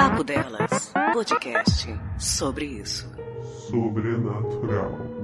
Papo Delas, podcast sobre isso. Sobrenatural.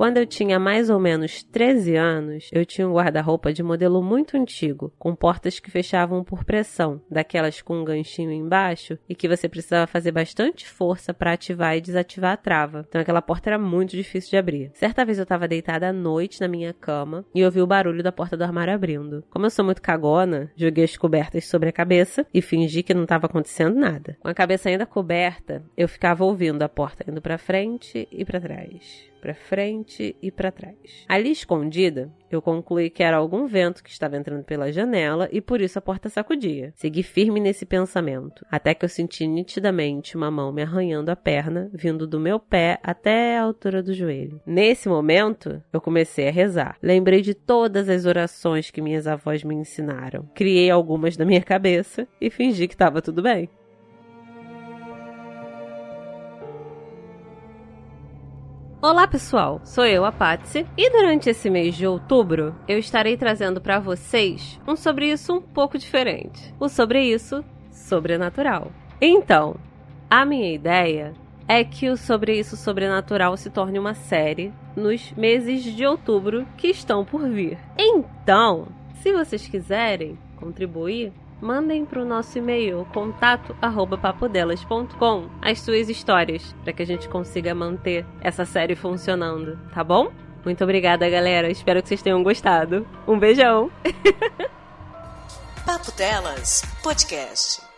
Quando eu tinha mais ou menos 13 anos, eu tinha um guarda-roupa de modelo muito antigo, com portas que fechavam por pressão, daquelas com um ganchinho embaixo e que você precisava fazer bastante força para ativar e desativar a trava. Então aquela porta era muito difícil de abrir. Certa vez eu estava deitada à noite na minha cama e ouvi o barulho da porta do armário abrindo. Como eu sou muito cagona, joguei as cobertas sobre a cabeça e fingi que não estava acontecendo nada. Com a cabeça ainda coberta, eu ficava ouvindo a porta indo para frente e para trás para frente e para trás. Ali escondida, eu concluí que era algum vento que estava entrando pela janela e por isso a porta sacudia. Segui firme nesse pensamento, até que eu senti nitidamente uma mão me arranhando a perna, vindo do meu pé até a altura do joelho. Nesse momento, eu comecei a rezar. Lembrei de todas as orações que minhas avós me ensinaram. Criei algumas na minha cabeça e fingi que estava tudo bem. Olá pessoal, sou eu, a Patsy, e durante esse mês de outubro eu estarei trazendo para vocês um sobre isso um pouco diferente. O sobre isso sobrenatural. Então, a minha ideia é que o sobre isso sobrenatural se torne uma série nos meses de outubro que estão por vir. Então, se vocês quiserem contribuir, mandem para o nosso e-mail contato@papodelas.com as suas histórias para que a gente consiga manter essa série funcionando, tá bom? Muito obrigada, galera. Espero que vocês tenham gostado. Um beijão. Papo Delas Podcast.